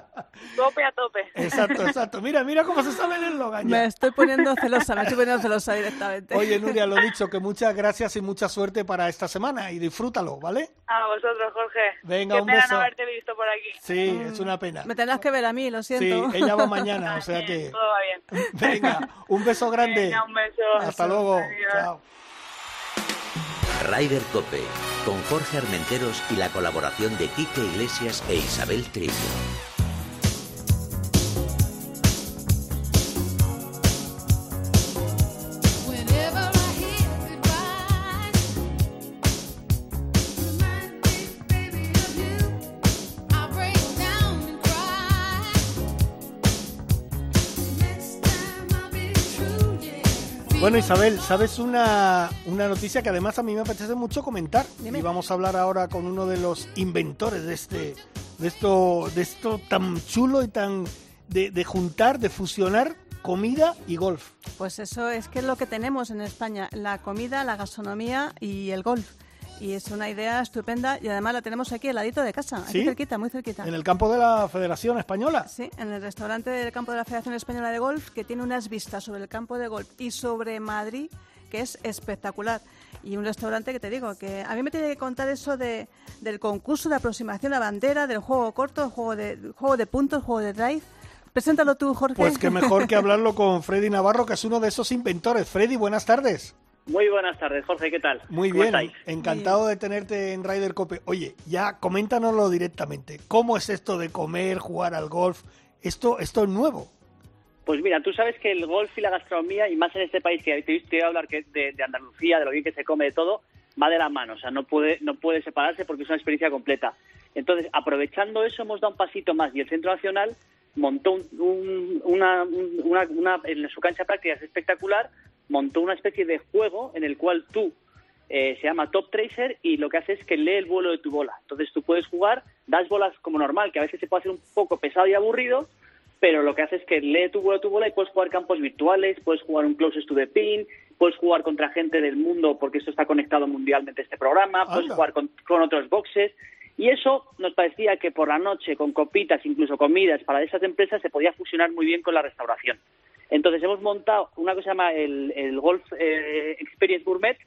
tope a tope. Exacto, exacto. Mira, mira cómo se sale el Logan ya. Me estoy poniendo celosa, me estoy poniendo celosa directamente. Oye, Nuria, lo dicho, que muchas gracias y mucha suerte para esta semana y disfrútalo, ¿vale? A vosotros, Jorge. Venga, Qué un pena beso. no haberte visto por aquí. Sí, es una pena. Me tendrás que ver a mí, lo Sí, siento. ella va mañana, o sea Bien, que... Todo va bien. Venga, un beso grande. Venga, un beso. Hasta luego. Adiós. Chao. Ryder Cope, con Jorge Armenteros y la colaboración de Quique Iglesias e Isabel Trillo. Bueno, Isabel, ¿sabes una, una noticia que además a mí me apetece mucho comentar? Dime. Y vamos a hablar ahora con uno de los inventores de este, de esto, de esto tan chulo y tan de, de juntar, de fusionar comida y golf. Pues eso es que es lo que tenemos en España, la comida, la gastronomía y el golf. Y es una idea estupenda y además la tenemos aquí al ladito de casa, aquí ¿Sí? cerquita, muy cerquita. En el campo de la Federación Española. Sí, en el restaurante del campo de la Federación Española de Golf, que tiene unas vistas sobre el campo de golf y sobre Madrid, que es espectacular. Y un restaurante que te digo, que a mí me tiene que contar eso de, del concurso de aproximación a bandera, del juego corto, el juego de, juego de puntos, juego de drive. Preséntalo tú, Jorge. Pues que mejor que hablarlo con Freddy Navarro, que es uno de esos inventores. Freddy, buenas tardes. Muy buenas tardes, Jorge, ¿qué tal? Muy ¿Cómo bien, estáis? encantado de tenerte en Ryder Cope. Oye, ya coméntanoslo directamente. ¿Cómo es esto de comer, jugar al golf? Esto, esto es nuevo. Pues mira, tú sabes que el golf y la gastronomía, y más en este país que te voy a hablar que de, de Andalucía, de lo bien que se come de todo, va de la mano, o sea, no puede, no puede separarse porque es una experiencia completa. Entonces, aprovechando eso, hemos dado un pasito más y el Centro Nacional montó un- un- una, un- una, una- en su cancha práctica es espectacular, montó una especie de juego en el cual tú eh, se llama Top Tracer y lo que hace es que lee el vuelo de tu bola. Entonces tú puedes jugar, das bolas como normal, que a veces se puede hacer un poco pesado y aburrido, pero lo que hace es que lee tu vuelo, tu bola y puedes jugar campos virtuales, puedes jugar un closest to the pin, puedes jugar contra gente del mundo porque esto está conectado mundialmente este programa, puedes Anda. jugar con, con otros boxes y eso nos parecía que por la noche con copitas, incluso comidas para esas empresas se podía fusionar muy bien con la restauración. Entonces hemos montado una cosa que se llama el, el Golf eh, Experience Gourmet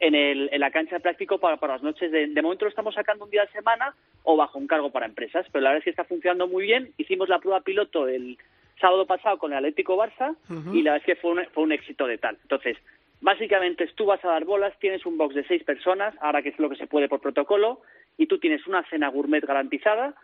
en, el, en la cancha de práctico para, para las noches. De, de momento lo estamos sacando un día a la semana o bajo un cargo para empresas, pero la verdad es que está funcionando muy bien. Hicimos la prueba piloto el sábado pasado con el Atlético Barça y la verdad es que fue un, fue un éxito de tal. Entonces, básicamente tú vas a dar bolas, tienes un box de seis personas, ahora que es lo que se puede por protocolo, y tú tienes una cena gourmet garantizada,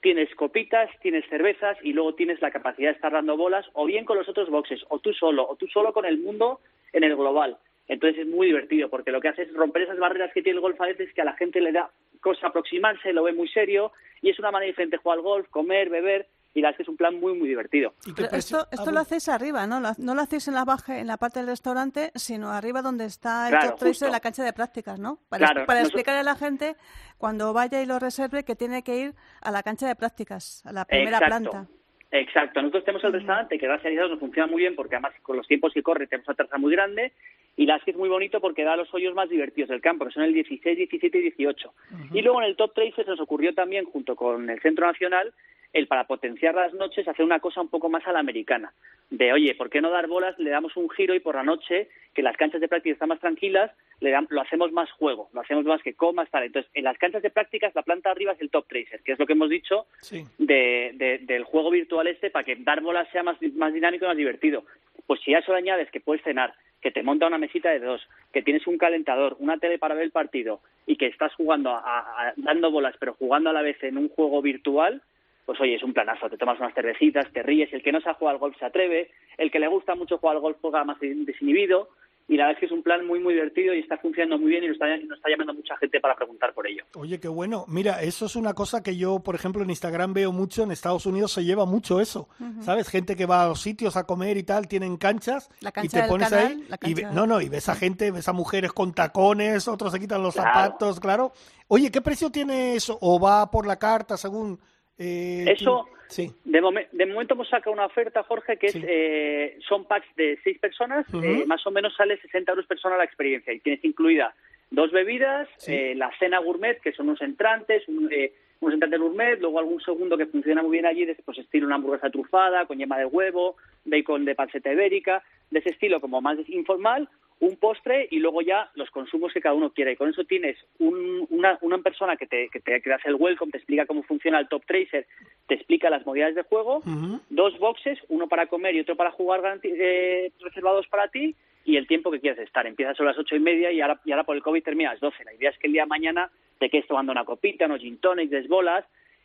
tienes copitas, tienes cervezas y luego tienes la capacidad de estar dando bolas o bien con los otros boxes, o tú solo, o tú solo con el mundo en el global. Entonces es muy divertido porque lo que hace es romper esas barreras que tiene el golf a veces que a la gente le da cosa aproximarse, lo ve muy serio y es una manera diferente de jugar al golf, comer, beber y la verdad es que es un plan muy muy divertido. Pero esto, esto lo hacéis arriba, ¿no? Lo- No lo hacéis en la baja, en la parte del restaurante, sino arriba donde está el Claro, top en la cancha de prácticas, ¿no? Para, Claro, para explicarle a la gente cuando vaya y lo reserve que tiene que ir a la cancha de prácticas, a la primera Exacto. planta. Exacto, nosotros tenemos el restaurante que gracias a Dios nos funciona muy bien porque además con los tiempos que corre tenemos una terraza muy grande y la verdad es que es muy bonito porque da los hoyos más divertidos del campo, que son el 16, 17 y 18. Y luego en el Top Tracer se nos ocurrió también, junto con el Centro Nacional, el para potenciar las noches hacer una cosa un poco más a la americana. De, oye, ¿por qué no dar bolas? Le damos un giro y por la noche, que las canchas de práctica están más tranquilas, le dam- lo hacemos más juego, lo hacemos más que comas, tal. Entonces, en las canchas de prácticas, la planta arriba es el Top Tracer, que es lo que hemos dicho Sí. de, de- del juego virtual este para que dar bolas sea más, más dinámico y más divertido. Pues si a eso le añades que puedes cenar, que te monta una mesita de dos, que tienes un calentador, una tele para ver el partido y que estás jugando, a- dando bolas, pero jugando a la vez en un juego virtual, pues oye, es un planazo. Te tomas unas cervecitas, te ríes. El que no sabe jugar al golf se atreve. El que le gusta mucho jugar al golf juega más desinhibido. Y la verdad es que es un plan muy, muy divertido y está funcionando muy bien y nos está, nos está llamando mucha gente para preguntar por ello. Oye, qué bueno. Mira, eso es una cosa que yo, por ejemplo, en Instagram veo mucho. En Estados Unidos se lleva mucho eso. Ujú. ¿Sabes? Gente que va a los sitios a comer y tal, tienen canchas. La y cancha te del pones canal, ahí. la Y ve- cancha- no, no, y ves a gente, ves a mujeres con tacones, otros se quitan los Claro. zapatos, claro. Oye, ¿qué precio tiene eso? ¿O va por la carta según.? Eh, Eso, Sí. De, momen- de momento hemos sacado una oferta, Jorge, que Sí. es eh, son packs de seis personas, eh, más o menos sale 60 euros persona la experiencia y tienes incluida dos bebidas, Sí. eh, la cena gourmet, que son unos entrantes, un, eh, unos entrantes gourmet, luego algún segundo que funciona muy bien allí, de, pues estilo una hamburguesa trufada, con yema de huevo, bacon de panceta ibérica, de ese estilo como más informal, un postre y luego ya los consumos que cada uno quiera. Y con eso tienes un- una, una persona que te, que te que hace el welcome, te explica cómo funciona el top tracer, te explica las modalidades de juego, dos boxes, uno para comer y otro para jugar eh, reservados para ti y el tiempo que quieras estar. Empiezas a las ocho y media y ahora, y ahora por el COVID termina a las doce. La idea es que el día de mañana te quedes tomando una copita, unos gin tonics, desbolas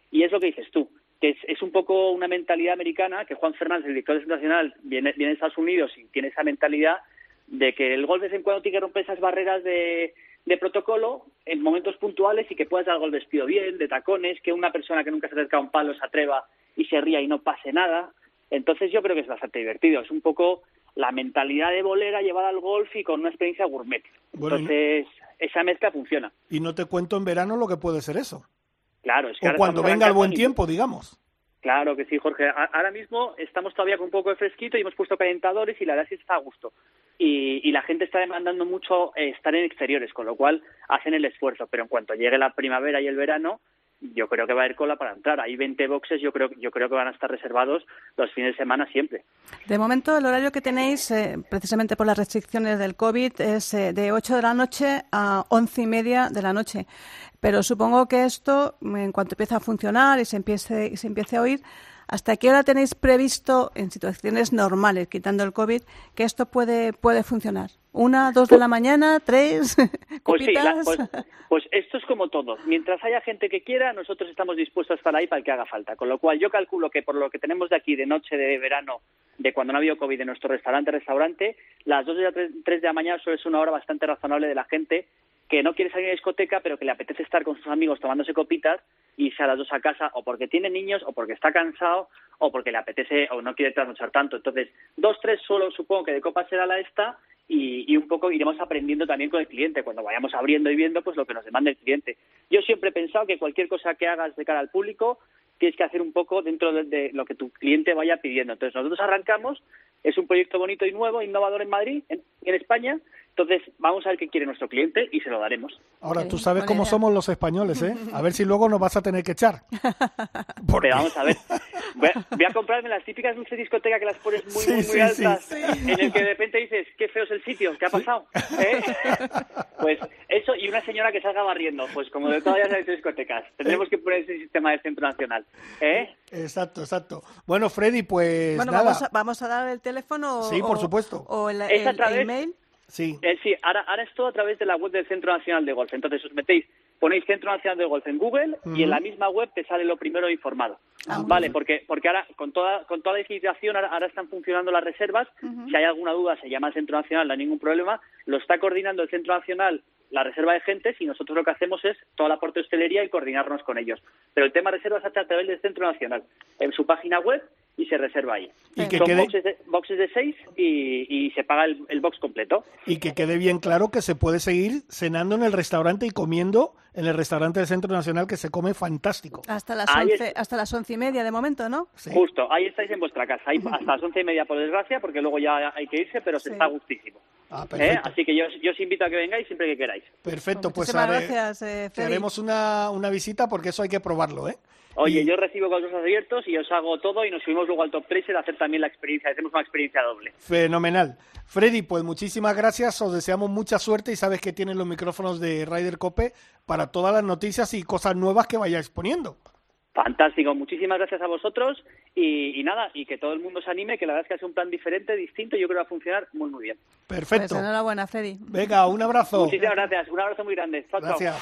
y es lo que dices tú. Que es, es un poco una mentalidad americana que Juan Fernández, el director nacional, viene, viene de Estados Unidos y tiene esa mentalidad de que el gol de vez en cuando tiene que romper esas barreras de, de protocolo en momentos puntuales y que puedas dar el gol vestido bien, de tacones, que una persona que nunca se acerca a un palo se atreva y se ría y no pase nada. Entonces yo creo que es bastante divertido. Es un poco la mentalidad de bolera llevada al golf y con una experiencia gourmet. Bueno, y no- Entonces esa mezcla funciona. Y no te cuento en verano lo que puede ser eso. Claro, es que O cuando venga el buen y- tiempo, digamos. Claro que sí, Jorge. Ahora mismo estamos todavía con un poco de fresquito y hemos puesto calentadores y la verdad que está a gusto. Y, y la gente está demandando mucho eh, estar en exteriores, con lo cual hacen el esfuerzo. Pero en cuanto llegue la primavera y el verano, yo creo que va a haber cola para entrar. Hay 20 boxes, yo creo, yo creo que van a estar reservados los fines de semana siempre. De momento, el horario que tenéis, eh, precisamente por las restricciones del COVID, es eh, de 8 de la noche a 11 y media de la noche. Pero supongo que esto, en cuanto empiece a funcionar y se empiece, y se empiece a oír, ¿hasta qué hora tenéis previsto, en situaciones normales, quitando el COVID, que esto puede, puede funcionar? ¿Una, dos de la mañana, tres? Pues sí, pues, pues esto es como todo. Mientras haya gente que quiera, nosotros estamos dispuestos a estar ahí para el que haga falta. Con lo cual, yo calculo que por lo que tenemos de aquí de noche de verano, de cuando no ha habido COVID en nuestro restaurante, restaurante, las 2 de la 3, de la mañana suele ser una hora bastante razonable de la gente que no quiere salir a discoteca, pero que le apetece estar con sus amigos tomándose copitas y irse a las dos a casa, o porque tiene niños, o porque está cansado, o porque le apetece, o no quiere trasnochar tanto. Entonces, dos, tres solo supongo que de copa será la esta, y, y un poco iremos aprendiendo también con el cliente, cuando vayamos abriendo y viendo pues lo que nos demanda el cliente. Yo siempre he pensado que cualquier cosa que hagas de cara al público tienes que hacer un poco dentro de, lo que tu cliente vaya pidiendo. Entonces nosotros arrancamos, es un proyecto bonito y nuevo, innovador en Madrid, en España, entonces vamos a ver qué quiere nuestro cliente y se lo daremos. Ahora, tú sabes cómo somos los españoles, ¿eh? A ver si luego nos vas a tener que echar. Porque- Pero vamos a ver, voy a, voy a comprarme las típicas luces de discoteca que las pones muy, Sí, muy, muy sí, altas, sí. en el que de repente dices, qué feo es el sitio, ¿qué ha pasado? ¿Eh? Pues eso, y una señora que salga barriendo, pues como de todas las discotecas. Tendremos que poner ese sistema del centro nacional. ¿Eh? Exacto, exacto. Bueno, Freddy, pues bueno, nada. vamos a, vamos a dar el teléfono o, Sí, por o- supuesto. o el, el través- email. Sí. Eh, sí, ahora, ahora es todo a través de la web del Centro Nacional de Golf. Entonces os metéis ponéis Centro Nacional de Golf en Google y en la misma web te sale lo primero informado. Ah, vale, porque porque ahora con toda con toda la legislación ahora, ahora están funcionando las reservas. Si hay alguna duda se llama al Centro Nacional, no hay ningún problema. Lo está coordinando el Centro Nacional la reserva de gentes y nosotros lo que hacemos es toda la parte de hostelería y coordinarnos con ellos. Pero el tema reservas se hace a través del Centro Nacional en su página web y se reserva ahí. Y que Son quede- boxes, de, boxes de seis y, y se paga el, el box completo. Y que quede bien claro que se puede seguir cenando en el restaurante y comiendo en el restaurante del Centro Nacional que se come fantástico. Hasta las, Ahí 11, hasta las once y media de momento, ¿no? Justo, ahí estáis en vuestra casa, ahí hasta las once y media por desgracia, porque luego ya hay que irse, pero se Sí. está gustísimo. Ah, ¿Eh? Así que yo, yo os invito a que vengáis siempre que queráis. Perfecto, pues haré- gracias, eh, te haremos una, una visita porque eso hay que probarlo, ¿eh? Oye, Y- yo recibo con los abiertos y os hago todo y nos subimos luego al Top Tracer a hacer también la experiencia, hacemos una experiencia doble. Fenomenal. Freddy, pues muchísimas gracias, os deseamos mucha suerte y sabes que tienen los micrófonos de Ryder Cope para todas las noticias y cosas nuevas que vayáis poniendo. Fantástico, muchísimas gracias a vosotros y, y nada, y que todo el mundo se anime, que la verdad es que hace un plan diferente, distinto, y yo creo que va a funcionar muy, muy bien. Perfecto. Pues enhorabuena, Freddy. Venga, un abrazo. Muchísimas gracias, un abrazo muy grande. Chao, chao. Gracias.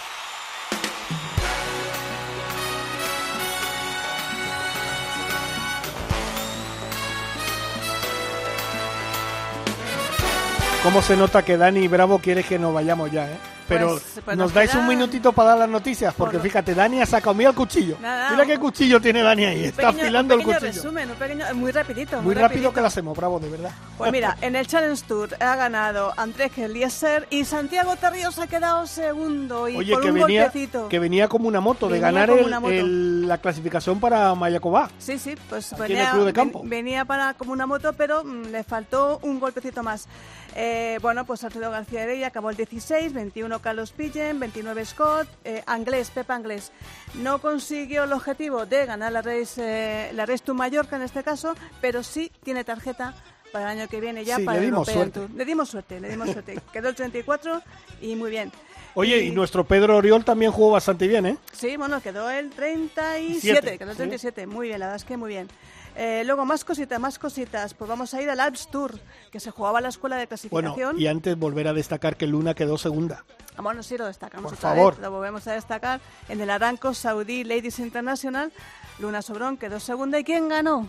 ¿Cómo se nota que Dani Bravo quiere que nos vayamos ya, eh? Pero Pues- pues nos nos dais un minutito para dar las noticias, porque Por fíjate, Dani ha sacado mira el cuchillo. Nada, Mira qué cuchillo tiene Dani ahí, está pequeño- afilando el cuchillo. resumen, un pequeño, muy rapidito. Muy rápido rapidito. que lo hacemos, Bravo, de verdad. Pues mira, en el Challenge Tour ha ganado Andrés Eliezer y Santiago Terríos ha quedado segundo y Oye, por que un venía, golpecito. que venía como una moto, de ganar como el- una moto. el- la clasificación para Mayacobá. Sí, sí, pues Aquí en venía, el Club de ven- Campo. venía para como una moto, pero mm, le faltó un golpecito más. Eh, bueno, pues Alfredo García Heredia acabó el 16, 21 Carlos Pillen, 29 Scott, eh, Anglés, Pepa Anglés. No consiguió el objetivo de ganar la Race, eh, la Race to Mallorca en este caso, pero sí tiene tarjeta para el año que viene ya Sí, para le el dimos European suerte. Le dimos suerte, le dimos suerte. Quedó el 34 y muy bien. Oye, y nuestro Pedro Oriol también jugó bastante bien, ¿eh? Sí, bueno, quedó el 37, Siete, quedó el sí. 37, muy bien, la verdad es que muy bien. Eh, luego, más cositas, más cositas, pues vamos a ir al Alps Tour, que se jugaba en la escuela de Bueno, clasificación. y antes volver a destacar que Luna quedó segunda. Ah, Bueno, sí, lo destacamos Por otra favor. vez, lo volvemos a destacar. En el Aranco Saudí Ladies International, Luna Sobrón quedó segunda. ¿Y quién ganó?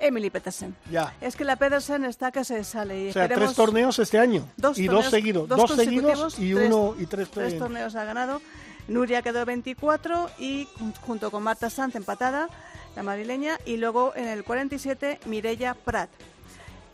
Emily Petersen. Ya. Es que la Pedersen está que se sale. Y O sea, tres torneos este año. Dos y torneos- dos seguidos. dos Dos, seguidos y tres- uno y tres, Tres eh, torneos ha ganado. Nuria quedó 24 y jun- junto con Marta Sanz empatada, la madrileña, y luego en el 47 Mirella Prat.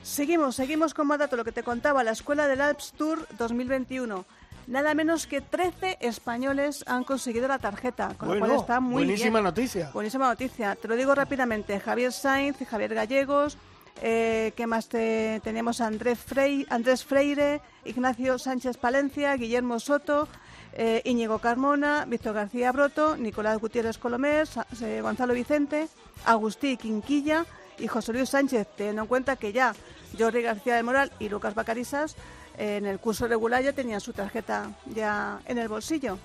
Seguimos, seguimos con más datos, lo que te contaba, la Escuela del Alps Tour 2021. Nada menos que 13 españoles han conseguido la tarjeta, con lo Bueno, cual está muy buenísima bien. noticia. Buenísima noticia. Te lo digo rápidamente. Javier Sainz, Javier Gallegos, eh, ¿qué más te- teníamos? Andrés, Frei- Andrés Freire, Ignacio Sánchez Palencia, Guillermo Soto, eh, Íñigo Carmona, Víctor García Broto, Nicolás Gutiérrez Colomer, Sa- eh, Gonzalo Vicente, Agustí Quinquilla y José Luis Sánchez, teniendo en cuenta que ya Jordi García de Moral y Lucas Bacarisas eh, en el curso regular ya tenían su tarjeta ya en el bolsillo.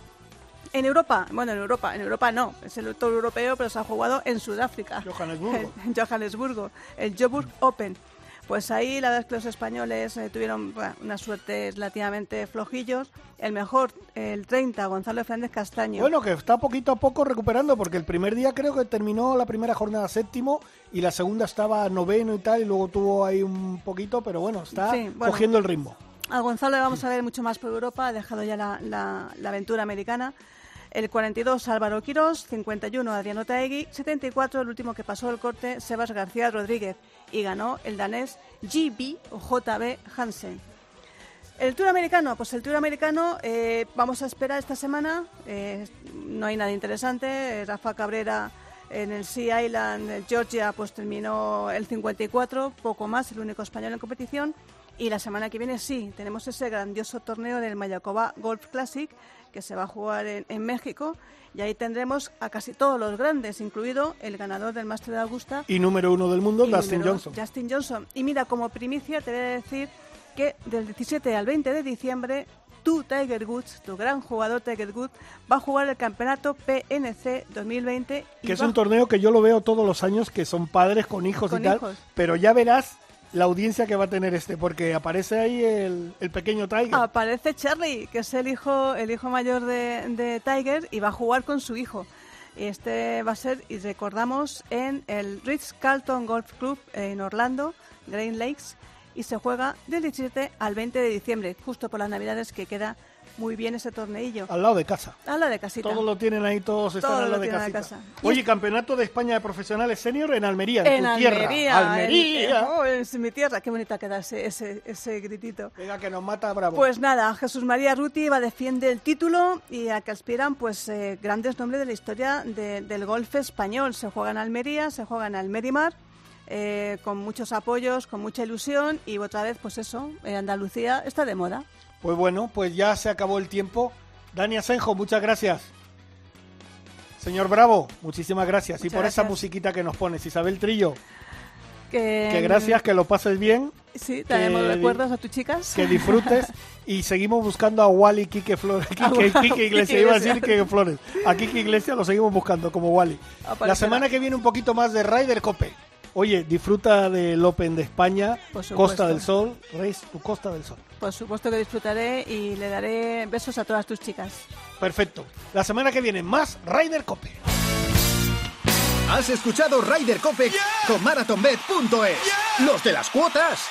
En Europa, bueno, en Europa, en Europa no, es el Tour Europeo, pero se ha jugado en Sudáfrica. Johannesburgo. En Johannesburgo, el Joburg Open. Pues ahí la verdad es que los españoles eh, tuvieron bueno, una suerte relativamente flojillos. El mejor, el 30, Gonzalo Fernández Castaño. Bueno, que está poquito a poco recuperando, porque el primer día creo que terminó la primera jornada séptimo y la segunda estaba noveno y tal, y luego tuvo ahí un poquito, pero bueno, está Sí, bueno. cogiendo el ritmo. A Gonzalo le vamos a ver mucho más por Europa, ha dejado ya la, la- aventura americana. El 42, Álvaro Quirós, 51, Adriano Taegui, 74, el último que pasó el corte, Sebas García Rodríguez, y ganó el danés GB o JB Hansen. El Tour americano, pues el Tour americano eh, vamos a esperar esta semana, eh, no hay nada interesante, Rafa Cabrera en el Sea Island, Georgia, pues terminó el 54, poco más, el único español en competición. Y la semana que viene sí, tenemos ese grandioso torneo del Mayacoba Golf Classic que se va a jugar en, en México y ahí tendremos a casi todos los grandes, incluido el ganador del Máster de Augusta. Y número uno del mundo, número- Johnson. Justin Johnson. Y mira, como primicia te voy a decir que del 17 al 20 de diciembre tu Tiger Woods, tu gran jugador Tiger Woods, va a jugar el campeonato PNC 2020. y Que es un torneo que yo lo veo todos los años, que son padres con hijos Con y tal, pero ya verás la audiencia que va a tener este, porque aparece ahí el, el pequeño Tiger. Aparece Charlie, que es el hijo, el hijo mayor de, de Tiger, y va a jugar con su hijo. Y este va a ser, y recordamos, en el Ritz Carlton Golf Club en Orlando, Green Lakes, y se juega del 17 al 20 de diciembre, justo por las Navidades, que queda muy bien ese torneillo. Al lado de casa. Habla de casita. Todos lo tienen ahí, todos están Todo al lado de casita. casa. Oye, Campeonato de España de Profesionales Senior en Almería, en, En tu tierra. Almería. Almería. en- oh, es mi tierra. Qué bonita queda ese, ese, ese gritito. Venga, que nos mata bravo. Pues nada, Jesús María Ruti va defiende el título y a que aspiran pues eh, grandes nombres de la historia de- del golf español. Se juega en Almería, se juega en Almerimar, eh, con muchos apoyos, con mucha ilusión y otra vez pues eso, eh, Andalucía está de moda. Pues bueno, pues ya se acabó el tiempo. Dani Asenjo, muchas gracias. Señor Bravo, muchísimas gracias. y por esa musiquita que nos pones, Isabel Trillo, Que, que gracias, que lo pases bien, Sí, traemos que- recuerdos a tus chicas. que disfrutes y seguimos buscando a Wally Quique Flores. Quique, Quique Iglesias, iba a decir. Quique Flores. A Quique Iglesias lo seguimos buscando como Wally. La semana que viene un poquito más de Ryder Cope. Oye, disfruta del Open de España. Costa del Sol, Reis, tu Costa del Sol. Por supuesto que disfrutaré y le daré besos a todas tus chicas. Perfecto. La semana que viene más Ryder Cope. Has escuchado Ryder Cope con MarathonBet.es. Los de las cuotas.